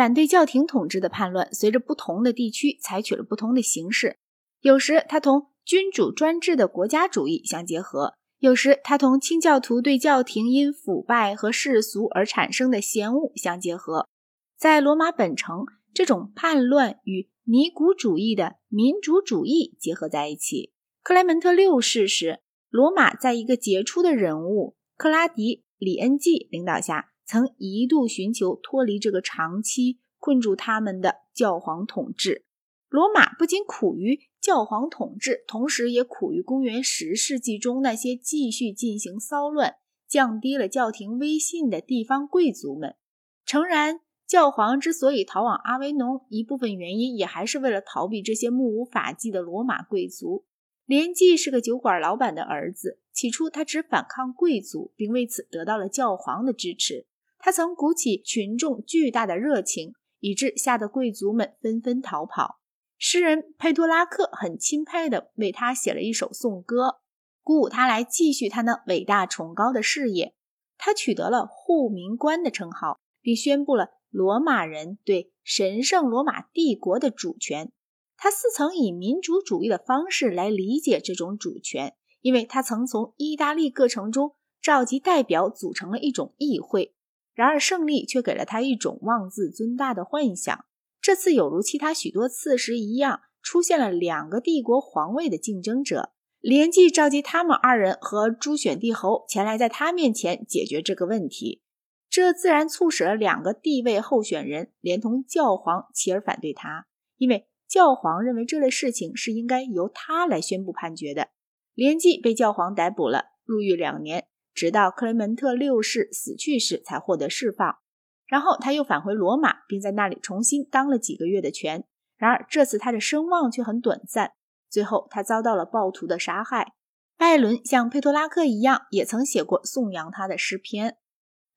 反对教廷统治的叛乱，随着不同的地区采取了不同的形式。有时，它同君主专制的国家主义相结合；有时，它同清教徒对教廷因腐败和世俗而产生的嫌恶相结合。在罗马本城，这种叛乱与尼古主义的民主主义结合在一起。克莱门特六世时，罗马在一个杰出的人物克拉迪·里恩济领导下。曾一度寻求脱离这个长期困住他们的教皇统治。罗马不仅苦于教皇统治，同时也苦于公元十世纪中那些继续进行骚乱、降低了教廷威信的地方贵族们。诚然，教皇之所以逃往阿维农，一部分原因也还是为了逃避这些目无法纪的罗马贵族。连济是个酒馆老板的儿子，起初他只反抗贵族，并为此得到了教皇的支持。他曾鼓起群众巨大的热情，以致吓得贵族们纷纷逃跑。诗人佩托拉克很钦佩地为他写了一首颂歌，鼓舞他来继续他那伟大崇高的事业。他取得了护民官的称号，并宣布了罗马人对神圣罗马帝国的主权。他似曾以民主主义的方式来理解这种主权，因为他曾从意大利各城中召集代表，组成了一种议会。然而，胜利却给了他一种妄自尊大的幻想。这次有如其他许多次时一样，出现了两个帝国皇位的竞争者。连季召集他们二人和朱选帝侯前来，在他面前解决这个问题。这自然促使了两个帝位候选人连同教皇起而反对他，因为教皇认为这类事情是应该由他来宣布判决的。连季被教皇逮捕了，入狱两年。直到克雷门特六世死去时才获得释放，然后他又返回罗马，并在那里重新当了几个月的权。然而这次他的声望却很短暂，最后他遭到了暴徒的杀害。拜伦像佩托拉克一样，也曾写过颂扬他的诗篇。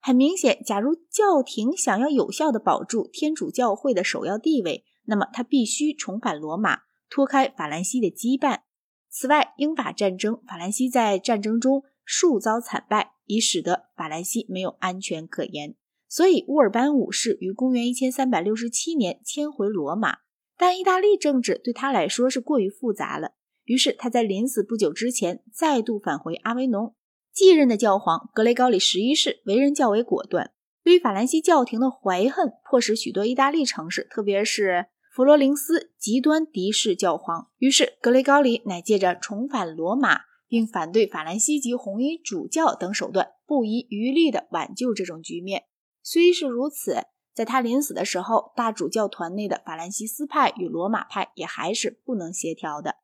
很明显，假如教廷想要有效地保住天主教会的首要地位，那么他必须重返罗马，脱开法兰西的羁绊。此外，英法战争，法兰西在战争中。数遭惨败，已使得法兰西没有安全可言。所以，乌尔班五世于公元一千三百六十七年迁回罗马。但意大利政治对他来说是过于复杂了，于是他在临死不久之前再度返回阿维农。继任的教皇格雷高里十一世为人较为果断，对于法兰西教廷的怀恨，迫使许多意大利城市，特别是佛罗伦斯，极端敌视教皇。于是，格雷高里乃借着重返罗马。并反对法兰西及红衣主教等手段，不遗余力地挽救这种局面。虽是如此，在他临死的时候，大主教团内的法兰西斯派与罗马派也还是不能协调的。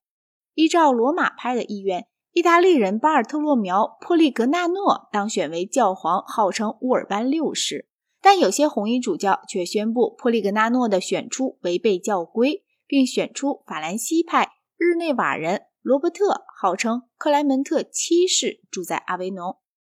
依照罗马派的意愿，意大利人巴尔特洛苗·珀利格纳诺当选为教皇，号称乌尔班六世。但有些红衣主教却宣布珀利格纳诺的选出违背教规，并选出法兰西派日内瓦人。罗伯特号称克莱门特七世住在阿维农，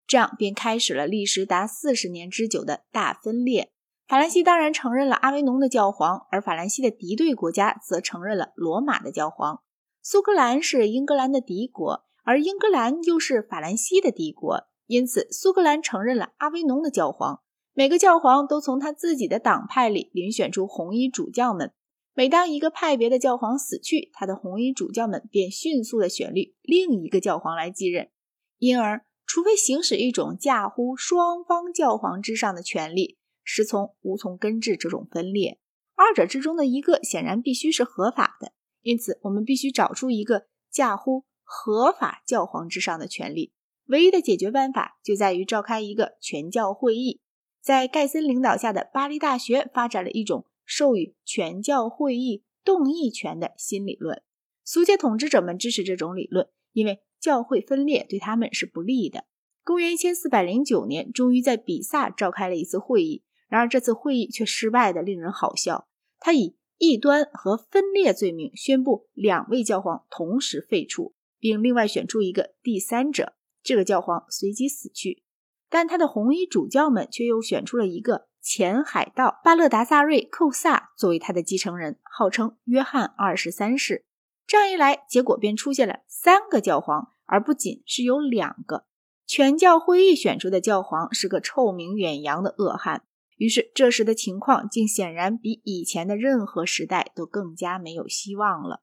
这样便开始了历时达四十年之久的大分裂。法兰西当然承认了阿维农的教皇，而法兰西的敌对国家则承认了罗马的教皇。苏格兰是英格兰的敌国，而英格兰又是法兰西的敌国，因此苏格兰承认了阿维农的教皇。每个教皇都从他自己的党派里遴选出红衣主教们。每当一个派别的教皇死去，他的红衣主教们便迅速的选立另一个教皇来继任。因而，除非行使一种驾乎双方教皇之上的权利，是从无从根治这种分裂。二者之中的一个显然必须是合法的，因此我们必须找出一个驾乎合法教皇之上的权利。唯一的解决办法就在于召开一个全教会议。在盖森领导下的巴黎大学发展了一种。授予全教会议动议权的新理论，俗界统治者们支持这种理论，因为教会分裂对他们是不利的。公元一千四百零九年，终于在比萨召开了一次会议，然而这次会议却失败的令人好笑。他以异端和分裂罪名宣布两位教皇同时废黜，并另外选出一个第三者。这个教皇随即死去，但他的红衣主教们却又选出了一个。前海盗巴勒达萨瑞·寇萨作为他的继承人，号称约翰二十三世。这样一来，结果便出现了三个教皇，而不仅是有两个。全教会议选出的教皇是个臭名远扬的恶汉。于是这时的情况竟显然比以前的任何时代都更加没有希望了。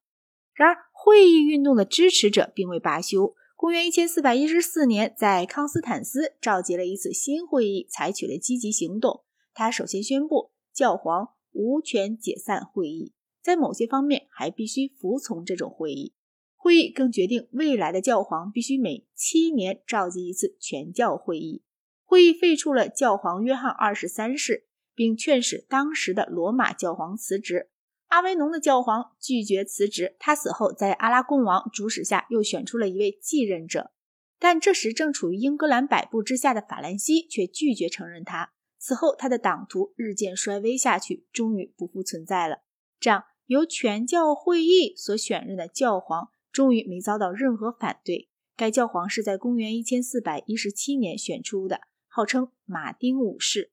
然而，会议运动的支持者并未罢休。公元一千四百一十四年，在康斯坦斯召集了一次新会议，采取了积极行动。他首先宣布教皇无权解散会议，在某些方面还必须服从这种会议。会议更决定，未来的教皇必须每七年召集一次全教会议。会议废除了教皇约翰二十三世，并劝使当时的罗马教皇辞职。阿维农的教皇拒绝辞职，他死后，在阿拉贡王主使下，又选出了一位继任者。但这时正处于英格兰摆布之下的法兰西却拒绝承认他。此后，他的党徒日渐衰微下去，终于不复存在了。这样，由全教会议所选任的教皇终于没遭到任何反对。该教皇是在公元一千四百一十七年选出的。号称马丁五世，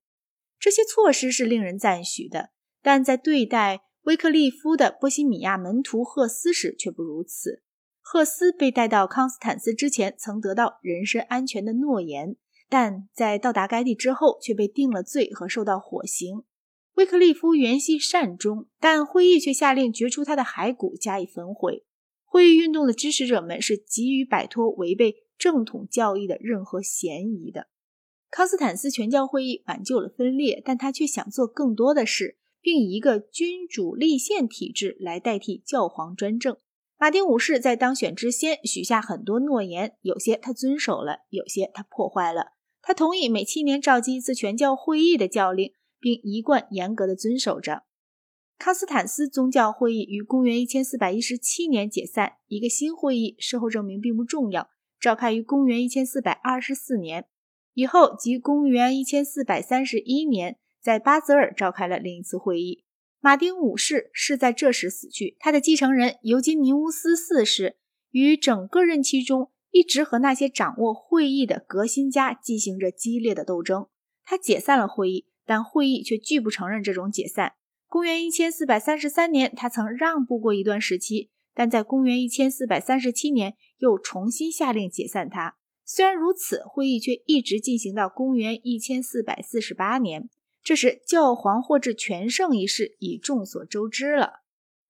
这些措施是令人赞许的，但在对待威克利夫的波西米亚门徒赫斯时却不如此。赫斯被带到康斯坦斯之前，曾得到人身安全的诺言，但在到达该地之后却被定了罪和受到火刑。威克利夫原系善终，但会议却下令掘出他的骸骨加以焚毁。会议运动的支持者们是急于摆脱违背正统教义的任何嫌疑的。康斯坦斯全教会议挽救了分裂，但他却想做更多的事，并以一个君主立宪体制来代替教皇专政。马丁五世在当选之先许下很多诺言，有些他遵守了，有些他破坏了。他同意每七年召集一次全教会议的教令，并一贯严格的遵守着。康斯坦斯宗教会议于公元一千四百一十七年解散，一个新会议事后证明并不重要，召开于公元一千四百二十四年。以后，即公元一千四百三十一年，在巴泽尔召开了另一次会议。马丁五世是在这时死去。他的继承人尤金尼乌斯四世于整个任期中一直和那些掌握会议的革新家进行着激烈的斗争。他解散了会议，但会议却拒不承认这种解散。公元一千四百三十三年，他曾让步过一段时期，但在公元一千四百三十七年又重新下令解散他。虽然如此，会议却一直进行到公元一千四百四十八年。这时，教皇获至全胜一事已众所周知了。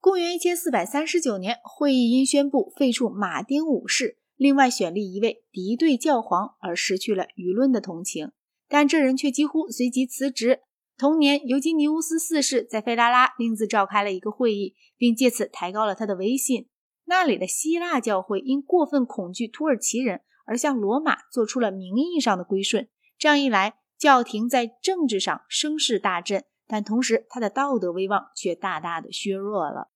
公元一千四百三十九年，会议因宣布废黜马丁五世，另外选立一位敌对教皇而失去了舆论的同情，但这人却几乎随即辞职。同年，尤金尼乌斯四世在费拉拉另自召开了一个会议，并借此抬高了他的威信。那里的希腊教会因过分恐惧土耳其人。而向罗马做出了名义上的归顺，这样一来，教廷在政治上声势大振，但同时他的道德威望却大大的削弱了。